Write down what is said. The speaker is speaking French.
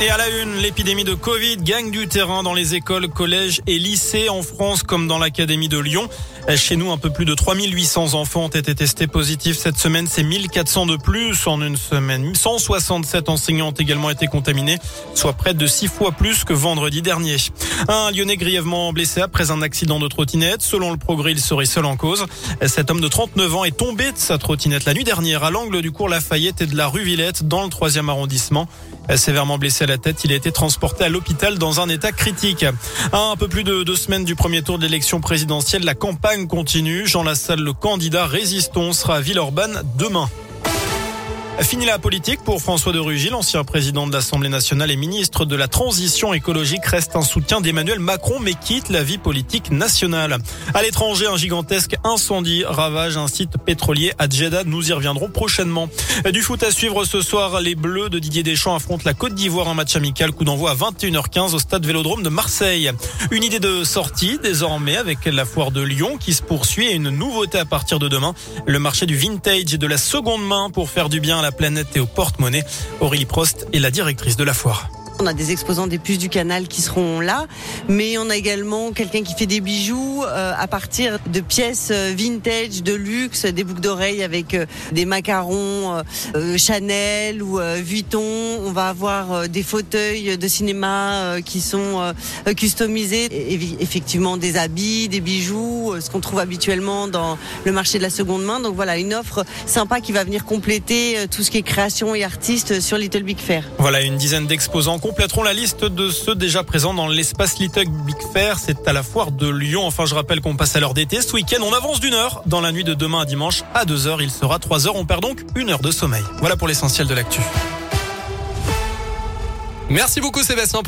Et à la une, l'épidémie de Covid gagne du terrain dans les écoles, collèges et lycées en France comme dans l'Académie de Lyon. Chez nous, un peu plus de 3800 enfants ont été testés positifs cette semaine. C'est 1400 de plus en une semaine. 167 enseignants ont également été contaminés, soit près de 6 fois plus que vendredi dernier. Un Lyonnais grièvement blessé après un accident de trottinette. Selon le progrès, il serait seul en cause. Cet homme de 39 ans est tombé de sa trottinette la nuit dernière à l'angle du cours Lafayette et de la rue Villette dans le 3e arrondissement. Sévèrement blessé à la tête, il a été transporté à l'hôpital dans un état critique. un peu plus de deux semaines du premier tour de l'élection présidentielle, la campagne continue. Jean Lassalle, le candidat résistant, sera à Villeurbanne demain. Fini la politique pour François de Rugy, l'ancien président de l'Assemblée nationale et ministre de la Transition écologique, reste un soutien d'Emmanuel Macron mais quitte la vie politique nationale. À l'étranger, un gigantesque incendie ravage un site pétrolier à Jeddah. Nous y reviendrons prochainement. Du foot à suivre ce soir, les Bleus de Didier Deschamps affrontent la Côte d'Ivoire en match amical. Coup d'envoi à 21h15 au stade Vélodrome de Marseille. Une idée de sortie désormais avec la foire de Lyon qui se poursuit et une nouveauté à partir de demain. Le marché du vintage et de la seconde main pour faire du bien la planète et au porte-monnaie. Aurélie Prost est la directrice de la foire. On a des exposants des puces du canal qui seront là, mais on a également quelqu'un qui fait des bijoux euh, à partir de pièces euh, vintage, de luxe, des boucles d'oreilles avec euh, des macarons Chanel ou Vuitton. On va avoir des fauteuils de cinéma qui sont customisés, et effectivement des habits, des bijoux, ce qu'on trouve habituellement dans le marché de la seconde main. Donc voilà, une offre sympa qui va venir compléter tout ce qui est création et artistes sur Little Big Fair. Voilà une dizaine d'exposants compléteront la liste de ceux déjà présents dans l'espace Little Big Fair. C'est à la foire de Lyon. Enfin, je rappelle qu'on passe à l'heure d'été. Ce week-end, on avance d'une heure. Dans la nuit de demain à dimanche, à 2 heures, il sera 3 heures. On perd donc une heure de sommeil. Voilà pour l'essentiel de l'actu. Merci beaucoup Sébastien.